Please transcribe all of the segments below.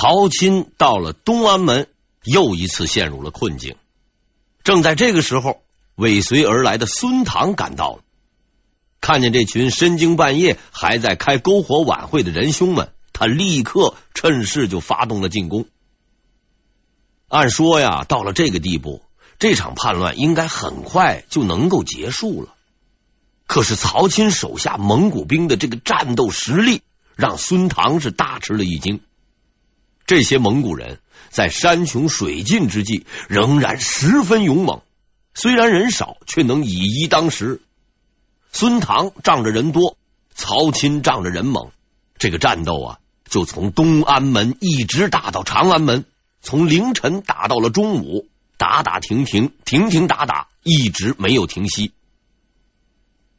曹钦到了东安门，又一次陷入了困境。正在这个时候，尾随而来的孙唐赶到了，看见这群深更半夜还在开篝火晚会的仁兄们，他立刻趁势就发动了进攻。按说呀，到了这个地步，这场叛乱应该很快就能够结束了。可是曹钦手下蒙古兵的这个战斗实力，让孙唐是大吃了一惊。这些蒙古人在山穷水尽之际，仍然十分勇猛。虽然人少，却能以一当十。孙唐仗着人多，曹钦仗着人猛，这个战斗啊，就从东安门一直打到长安门，从凌晨打到了中午，打打停停，停停打打，一直没有停息。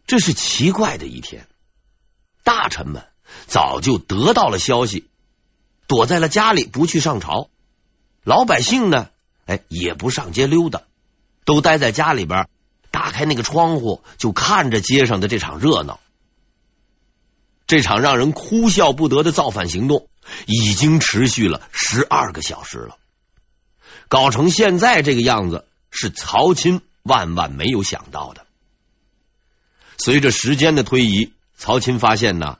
这是奇怪的一天，大臣们早就得到了消息。躲在了家里，不去上朝。老百姓呢，哎，也不上街溜达，都待在家里边，打开那个窗户，就看着街上的这场热闹。这场让人哭笑不得的造反行动，已经持续了十二个小时了。搞成现在这个样子，是曹钦万万没有想到的。随着时间的推移，曹钦发现呢，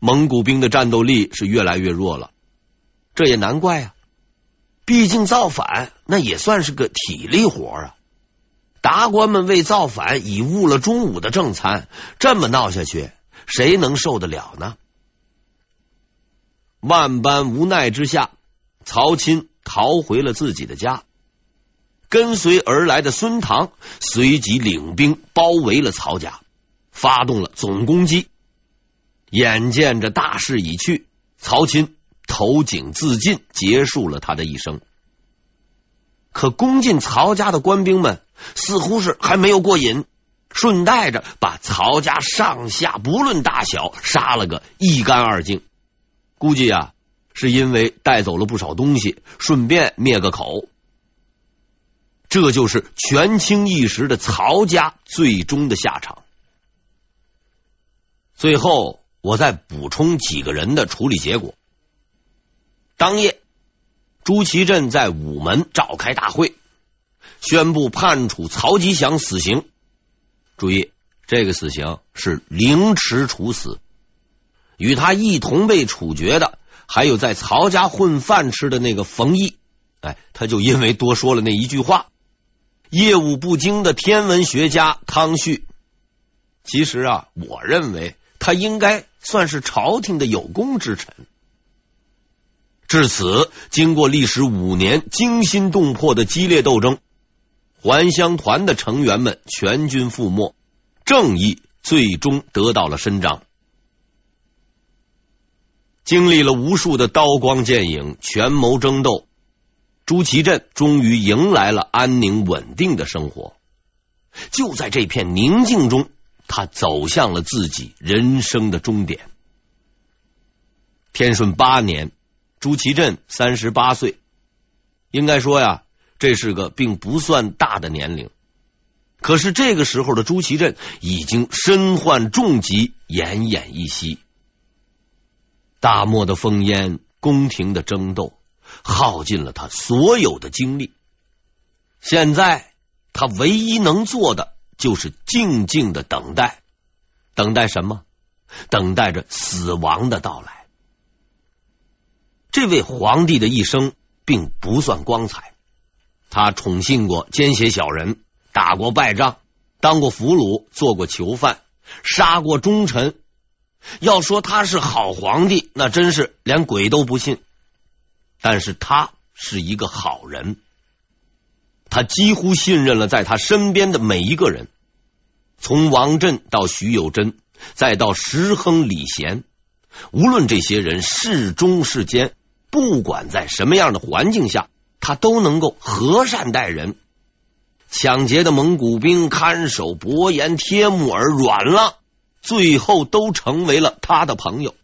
蒙古兵的战斗力是越来越弱了。这也难怪啊，毕竟造反那也算是个体力活啊。达官们为造反已误了中午的正餐，这么闹下去，谁能受得了呢？万般无奈之下，曹钦逃回了自己的家。跟随而来的孙唐随即领兵包围了曹家，发动了总攻击。眼见着大势已去，曹钦。投井自尽，结束了他的一生。可攻进曹家的官兵们似乎是还没有过瘾，顺带着把曹家上下不论大小杀了个一干二净。估计啊，是因为带走了不少东西，顺便灭个口。这就是权倾一时的曹家最终的下场。最后，我再补充几个人的处理结果。当夜，朱祁镇在午门召开大会，宣布判处曹吉祥死刑。注意，这个死刑是凌迟处死。与他一同被处决的，还有在曹家混饭吃的那个冯毅。哎，他就因为多说了那一句话，业务不精的天文学家康旭。其实啊，我认为他应该算是朝廷的有功之臣。至此，经过历时五年惊心动魄的激烈斗争，还乡团的成员们全军覆没，正义最终得到了伸张。经历了无数的刀光剑影、权谋争斗，朱祁镇终于迎来了安宁稳定的生活。就在这片宁静中，他走向了自己人生的终点。天顺八年。朱祁镇三十八岁，应该说呀，这是个并不算大的年龄。可是这个时候的朱祁镇已经身患重疾，奄奄一息。大漠的烽烟，宫廷的争斗，耗尽了他所有的精力。现在他唯一能做的就是静静的等待，等待什么？等待着死亡的到来。这位皇帝的一生并不算光彩，他宠幸过奸邪小人，打过败仗，当过俘虏，做过囚犯，杀过忠臣。要说他是好皇帝，那真是连鬼都不信。但是他是一个好人，他几乎信任了在他身边的每一个人，从王振到徐有贞，再到石亨、李贤，无论这些人是忠是奸。不管在什么样的环境下，他都能够和善待人。抢劫的蒙古兵看守伯颜、帖木儿软了，最后都成为了他的朋友。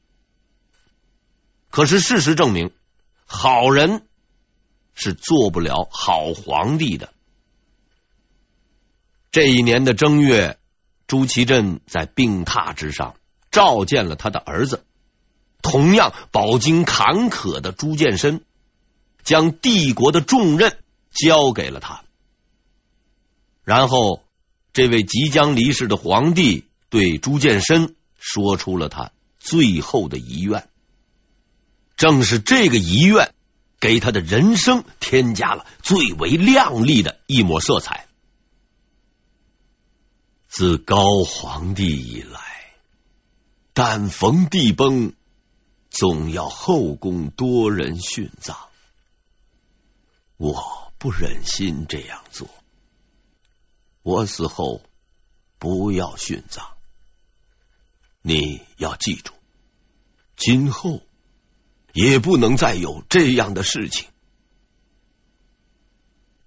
可是事实证明，好人是做不了好皇帝的。这一年的正月，朱祁镇在病榻之上召见了他的儿子。同样饱经坎坷的朱见深，将帝国的重任交给了他。然后，这位即将离世的皇帝对朱见深说出了他最后的遗愿。正是这个遗愿，给他的人生添加了最为亮丽的一抹色彩。自高皇帝以来，但逢帝崩，总要后宫多人殉葬。我不忍心这样做。我死后不要殉葬。你要记住，今后也不能再有这样的事情。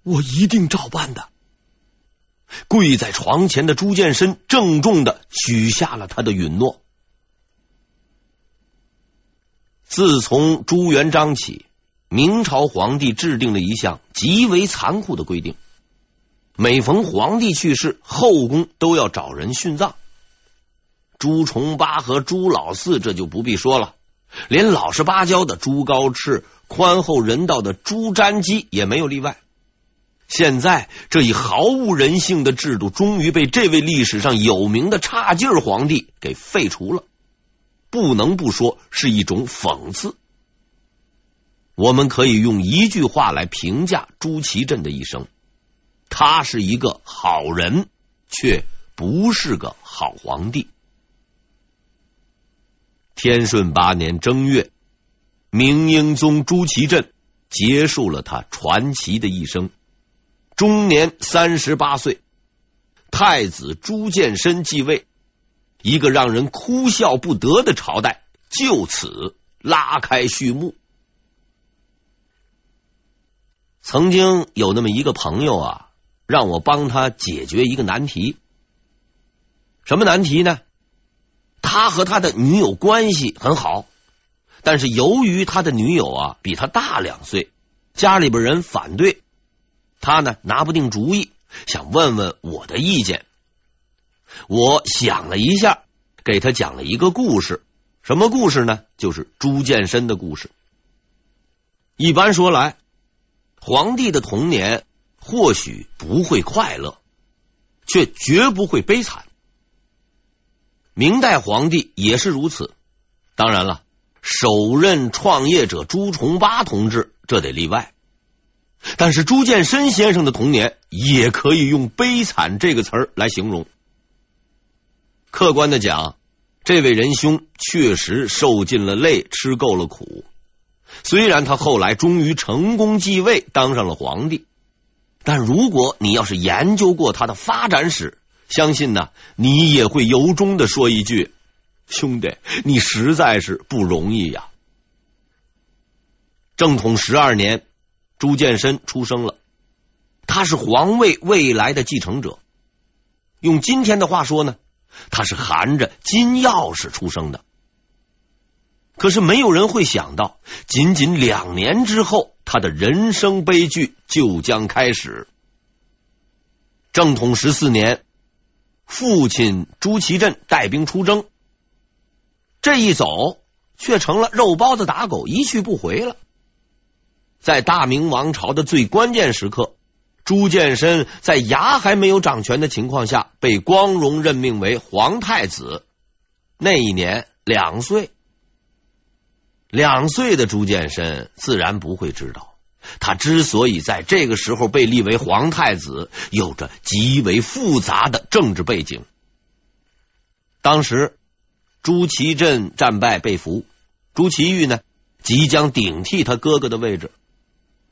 我一定照办的。跪在床前的朱见深郑重的许下了他的允诺。自从朱元璋起，明朝皇帝制定了一项极为残酷的规定：每逢皇帝去世，后宫都要找人殉葬。朱重八和朱老四这就不必说了，连老实巴交的朱高炽、宽厚人道的朱瞻基也没有例外。现在，这一毫无人性的制度终于被这位历史上有名的差劲皇帝给废除了，不能不说是一种讽刺。我们可以用一句话来评价朱祁镇的一生：他是一个好人，却不是个好皇帝。天顺八年正月，明英宗朱祁镇结束了他传奇的一生。终年三十八岁，太子朱见深继位，一个让人哭笑不得的朝代就此拉开序幕。曾经有那么一个朋友啊，让我帮他解决一个难题。什么难题呢？他和他的女友关系很好，但是由于他的女友啊比他大两岁，家里边人反对。他呢拿不定主意，想问问我的意见。我想了一下，给他讲了一个故事。什么故事呢？就是朱见深的故事。一般说来，皇帝的童年或许不会快乐，却绝不会悲惨。明代皇帝也是如此。当然了，首任创业者朱重八同志这得例外。但是朱见深先生的童年也可以用“悲惨”这个词儿来形容。客观的讲，这位仁兄确实受尽了累，吃够了苦。虽然他后来终于成功继位，当上了皇帝，但如果你要是研究过他的发展史，相信呢，你也会由衷的说一句：“兄弟，你实在是不容易呀！”正统十二年。朱见深出生了，他是皇位未来的继承者。用今天的话说呢，他是含着金钥匙出生的。可是没有人会想到，仅仅两年之后，他的人生悲剧就将开始。正统十四年，父亲朱祁镇带兵出征，这一走却成了肉包子打狗，一去不回了。在大明王朝的最关键时刻，朱见深在牙还没有长全的情况下，被光荣任命为皇太子。那一年两岁，两岁的朱见深自然不会知道，他之所以在这个时候被立为皇太子，有着极为复杂的政治背景。当时朱祁镇战败被俘，朱祁钰呢即将顶替他哥哥的位置。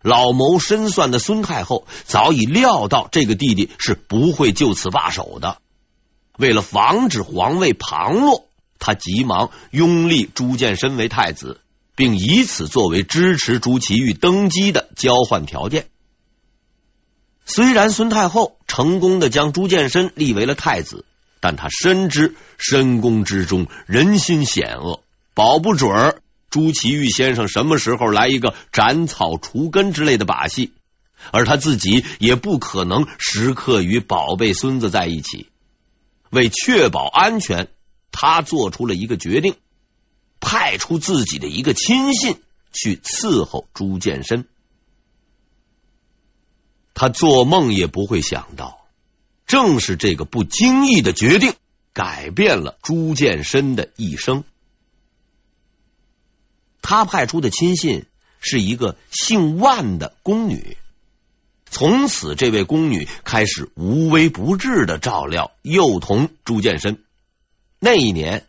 老谋深算的孙太后早已料到这个弟弟是不会就此罢手的，为了防止皇位旁落，他急忙拥立朱见深为太子，并以此作为支持朱祁钰登基的交换条件。虽然孙太后成功的将朱见深立为了太子，但他深知深宫之中人心险恶，保不准儿。朱祁钰先生什么时候来一个斩草除根之类的把戏？而他自己也不可能时刻与宝贝孙子在一起。为确保安全，他做出了一个决定，派出自己的一个亲信去伺候朱见深。他做梦也不会想到，正是这个不经意的决定，改变了朱见深的一生。他派出的亲信是一个姓万的宫女，从此这位宫女开始无微不至的照料幼童朱见深。那一年，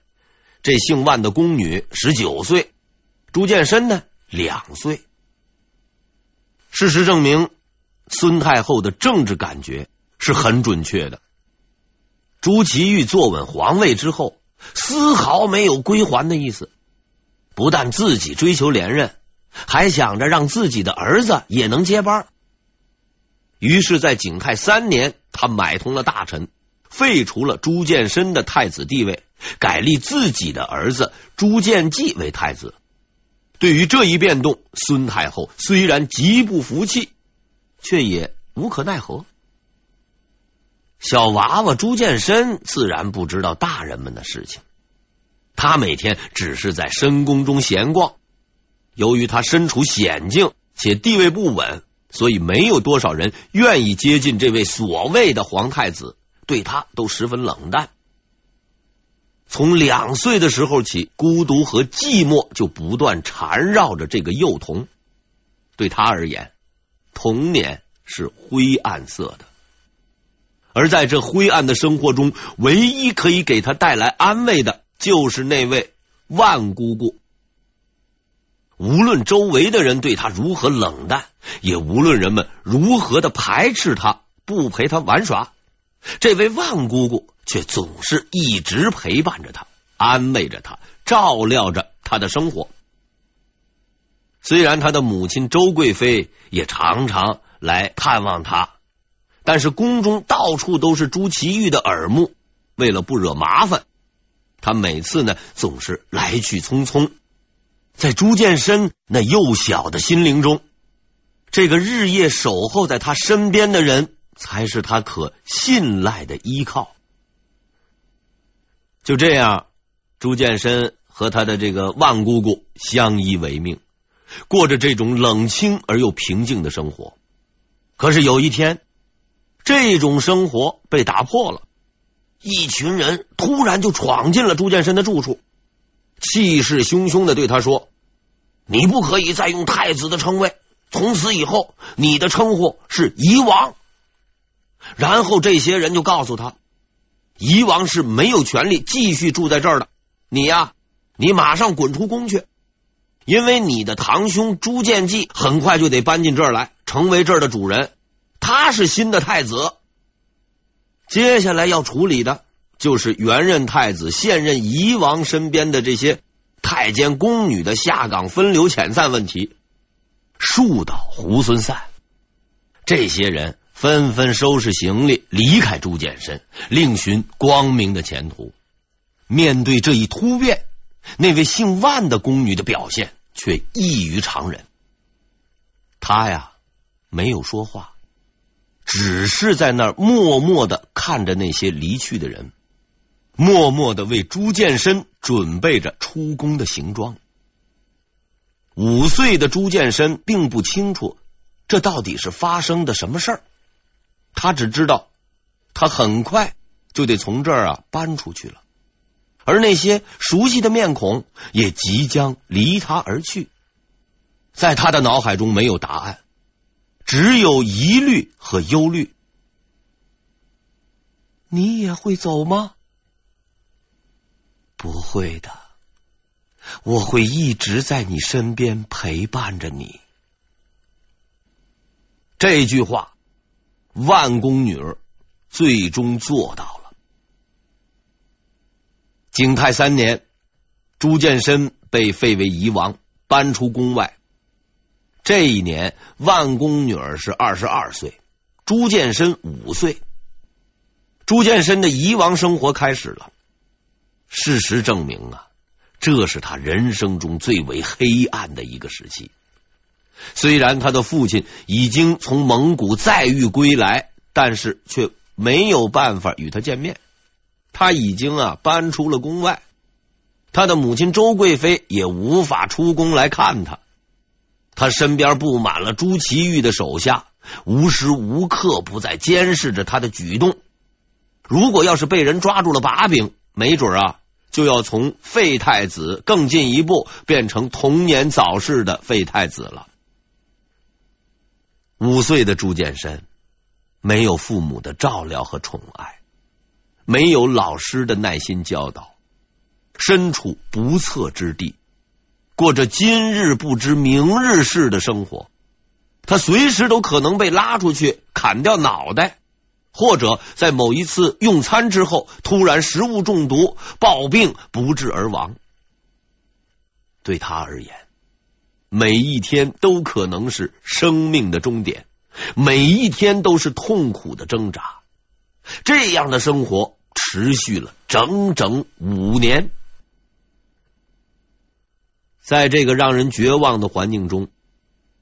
这姓万的宫女十九岁，朱见深呢两岁。事实证明，孙太后的政治感觉是很准确的。朱祁钰坐稳皇位之后，丝毫没有归还的意思。不但自己追求连任，还想着让自己的儿子也能接班。于是，在景泰三年，他买通了大臣，废除了朱见深的太子地位，改立自己的儿子朱见济为太子。对于这一变动，孙太后虽然极不服气，却也无可奈何。小娃娃朱见深自然不知道大人们的事情，他每天只是在深宫中闲逛。由于他身处险境且地位不稳，所以没有多少人愿意接近这位所谓的皇太子，对他都十分冷淡。从两岁的时候起，孤独和寂寞就不断缠绕着这个幼童。对他而言，童年是灰暗色的，而在这灰暗的生活中，唯一可以给他带来安慰的，就是那位万姑姑。无论周围的人对他如何冷淡，也无论人们如何的排斥他，不陪他玩耍。这位万姑姑却总是一直陪伴着他，安慰着他，照料着他的生活。虽然他的母亲周贵妃也常常来探望他，但是宫中到处都是朱祁钰的耳目。为了不惹麻烦，他每次呢总是来去匆匆。在朱建深那幼小的心灵中，这个日夜守候在他身边的人，才是他可信赖的依靠。就这样，朱建深和他的这个万姑姑相依为命，过着这种冷清而又平静的生活。可是有一天，这种生活被打破了，一群人突然就闯进了朱见深的住处，气势汹汹的对他说：“你不可以再用太子的称谓，从此以后，你的称呼是夷王。”然后这些人就告诉他，夷王是没有权利继续住在这儿的。你呀，你马上滚出宫去，因为你的堂兄朱见济很快就得搬进这儿来，成为这儿的主人。他是新的太子。接下来要处理的就是原任太子、现任夷王身边的这些太监宫女的下岗分流遣散问题。树倒猢狲散，这些人。纷纷收拾行李离开朱见深，另寻光明的前途。面对这一突变，那位姓万的宫女的表现却异于常人。她呀，没有说话，只是在那儿默默的看着那些离去的人，默默的为朱建深准备着出宫的行装。五岁的朱建深并不清楚这到底是发生的什么事儿。他只知道，他很快就得从这儿啊搬出去了，而那些熟悉的面孔也即将离他而去。在他的脑海中没有答案，只有疑虑和忧虑。你也会走吗？不会的，我会一直在你身边陪伴着你。这句话。万宫女儿最终做到了。景泰三年，朱见深被废为夷王，搬出宫外。这一年，万公女儿是二十二岁，朱见深五岁。朱见深的夷王生活开始了。事实证明啊，这是他人生中最为黑暗的一个时期。虽然他的父亲已经从蒙古再遇归来，但是却没有办法与他见面。他已经啊搬出了宫外，他的母亲周贵妃也无法出宫来看他。他身边布满了朱祁钰的手下，无时无刻不在监视着他的举动。如果要是被人抓住了把柄，没准啊，就要从废太子更进一步，变成童年早逝的废太子了。五岁的朱见深没有父母的照料和宠爱，没有老师的耐心教导，身处不测之地，过着今日不知明日事的生活。他随时都可能被拉出去砍掉脑袋。或者在某一次用餐之后，突然食物中毒，暴病不治而亡。对他而言，每一天都可能是生命的终点，每一天都是痛苦的挣扎。这样的生活持续了整整五年，在这个让人绝望的环境中，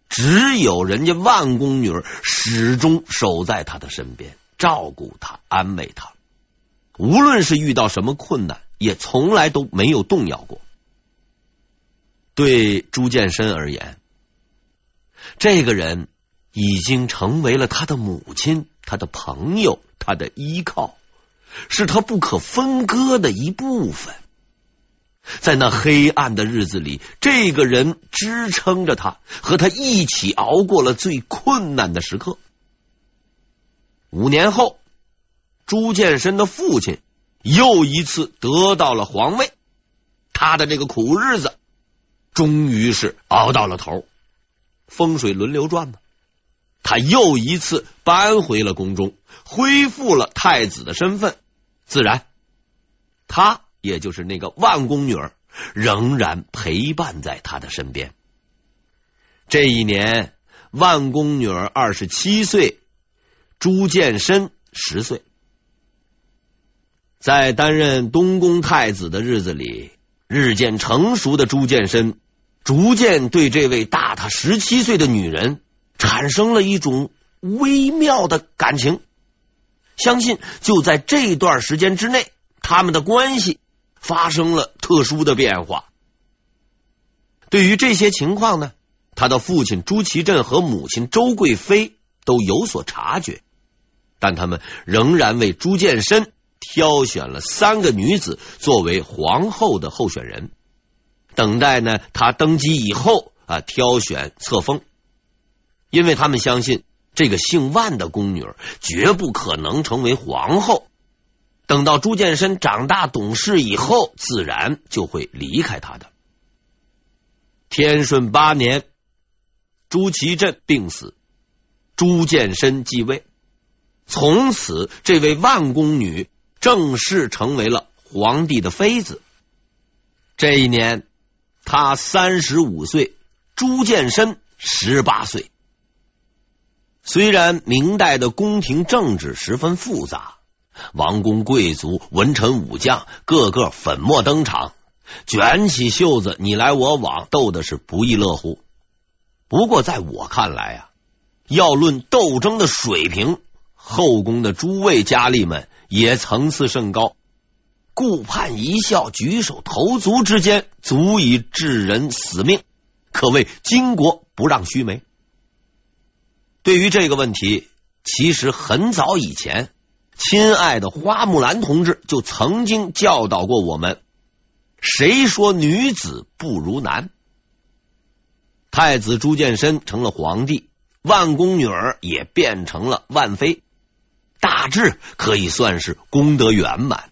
只有人家万宫女儿始终守在他的身边。照顾他，安慰他，无论是遇到什么困难，也从来都没有动摇过。对朱见深而言，这个人已经成为了他的母亲、他的朋友、他的依靠，是他不可分割的一部分。在那黑暗的日子里，这个人支撑着他，和他一起熬过了最困难的时刻。五年后，朱见深的父亲又一次得到了皇位，他的这个苦日子终于是熬到了头。风水轮流转嘛，他又一次搬回了宫中，恢复了太子的身份。自然，他也就是那个万宫女儿，仍然陪伴在他的身边。这一年，万宫女儿二十七岁。朱见深十岁，在担任东宫太子的日子里，日渐成熟的朱见深逐渐对这位大他十七岁的女人产生了一种微妙的感情。相信就在这段时间之内，他们的关系发生了特殊的变化。对于这些情况呢，他的父亲朱祁镇和母亲周贵妃都有所察觉。但他们仍然为朱见深挑选了三个女子作为皇后的候选人，等待呢他登基以后啊挑选册封，因为他们相信这个姓万的宫女绝不可能成为皇后。等到朱见深长大懂事以后，自然就会离开他的。天顺八年，朱祁镇病死，朱见深继位。从此，这位万宫女正式成为了皇帝的妃子。这一年，她三十五岁，朱见深十八岁。虽然明代的宫廷政治十分复杂，王公贵族、文臣武将个个粉墨登场，卷起袖子你来我往，斗的是不亦乐乎。不过，在我看来啊，要论斗争的水平。后宫的诸位佳丽们也层次甚高，顾盼一笑、举手投足之间，足以致人死命，可谓巾帼不让须眉。对于这个问题，其实很早以前，亲爱的花木兰同志就曾经教导过我们：谁说女子不如男？太子朱见深成了皇帝，万宫女儿也变成了万妃。大致可以算是功德圆满。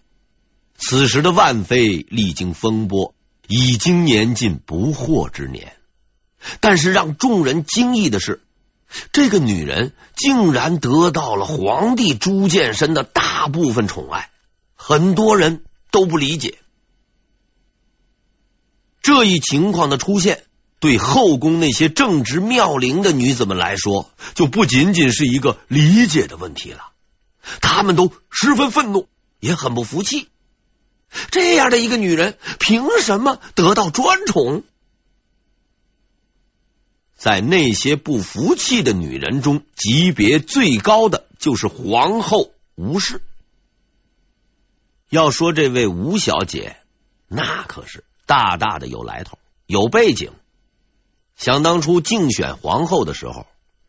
此时的万妃历经风波，已经年近不惑之年。但是让众人惊异的是，这个女人竟然得到了皇帝朱见深的大部分宠爱，很多人都不理解这一情况的出现。对后宫那些正值妙龄的女子们来说，就不仅仅是一个理解的问题了。他们都十分愤怒，也很不服气。这样的一个女人，凭什么得到专宠？在那些不服气的女人中，级别最高的就是皇后吴氏。要说这位吴小姐，那可是大大的有来头，有背景。想当初竞选皇后的时候，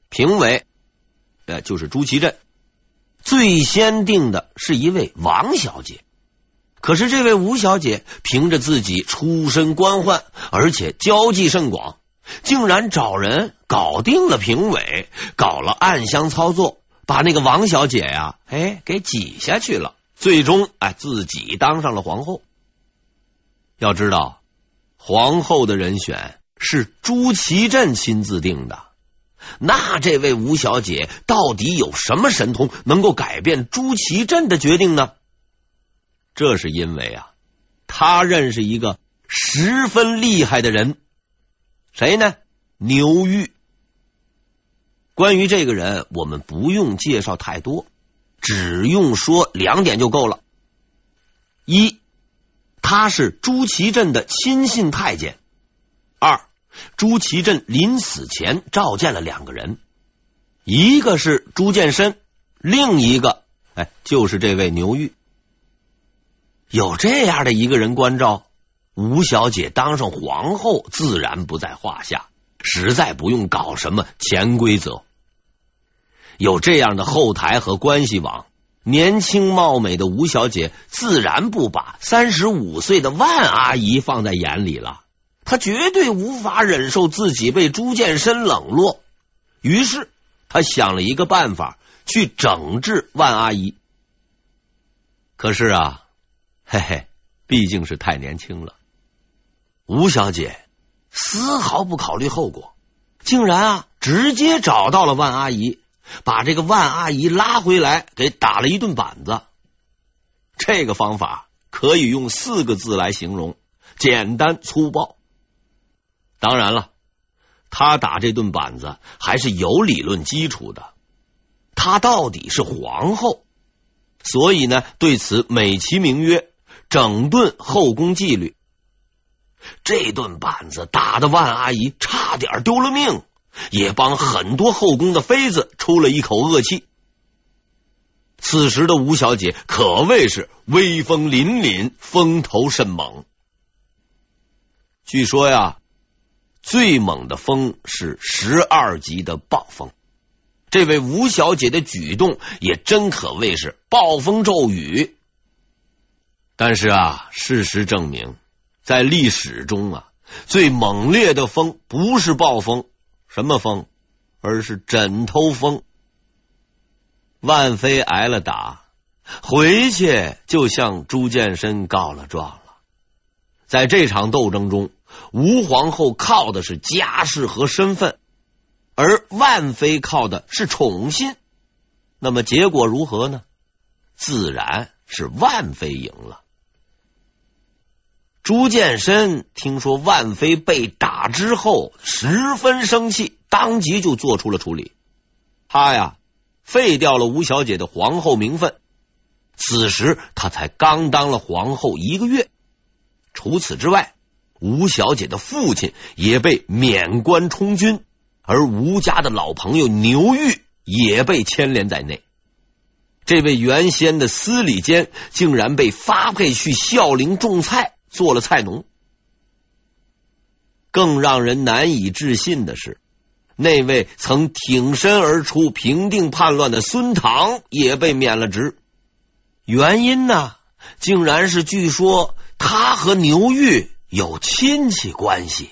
评委呃，就是朱祁镇，最先定的是一位王小姐。可是这位吴小姐凭着自己出身官宦，而且交际甚广，竟然找人搞定了评委，搞了暗箱操作，把那个王小姐呀，哎，给挤下去了。最终，哎，自己当上了皇后。要知道，皇后的人选是朱祁镇亲自定的。那这位吴小姐到底有什么神通，能够改变朱祁镇的决定呢？这是因为啊，他认识一个十分厉害的人，谁呢？牛玉。关于这个人，我们不用介绍太多。只用说两点就够了：一，他是朱祁镇的亲信太监；二，朱祁镇临死前召见了两个人，一个是朱见深，另一个哎就是这位牛玉。有这样的一个人关照，吴小姐当上皇后自然不在话下，实在不用搞什么潜规则。有这样的后台和关系网，年轻貌美的吴小姐自然不把三十五岁的万阿姨放在眼里了。她绝对无法忍受自己被朱见深冷落，于是她想了一个办法去整治万阿姨。可是啊，嘿嘿，毕竟是太年轻了，吴小姐丝毫不考虑后果，竟然啊直接找到了万阿姨。把这个万阿姨拉回来，给打了一顿板子。这个方法可以用四个字来形容：简单粗暴。当然了，他打这顿板子还是有理论基础的。他到底是皇后，所以呢，对此美其名曰“整顿后宫纪律”。这顿板子打的万阿姨差点丢了命。也帮很多后宫的妃子出了一口恶气。此时的吴小姐可谓是威风凛凛，风头甚猛。据说呀，最猛的风是十二级的暴风。这位吴小姐的举动也真可谓是暴风骤雨。但是啊，事实证明，在历史中啊，最猛烈的风不是暴风。什么风？而是枕头风。万妃挨了打，回去就向朱见深告了状了。在这场斗争中，吴皇后靠的是家世和身份，而万妃靠的是宠信。那么结果如何呢？自然是万妃赢了。朱见深听说万妃被打之后，十分生气，当即就做出了处理。他呀，废掉了吴小姐的皇后名分。此时他才刚当了皇后一个月。除此之外，吴小姐的父亲也被免官充军，而吴家的老朋友牛玉也被牵连在内。这位原先的司礼监竟然被发配去孝陵种菜。做了菜农，更让人难以置信的是，那位曾挺身而出平定叛乱的孙唐也被免了职。原因呢，竟然是据说他和牛玉有亲戚关系。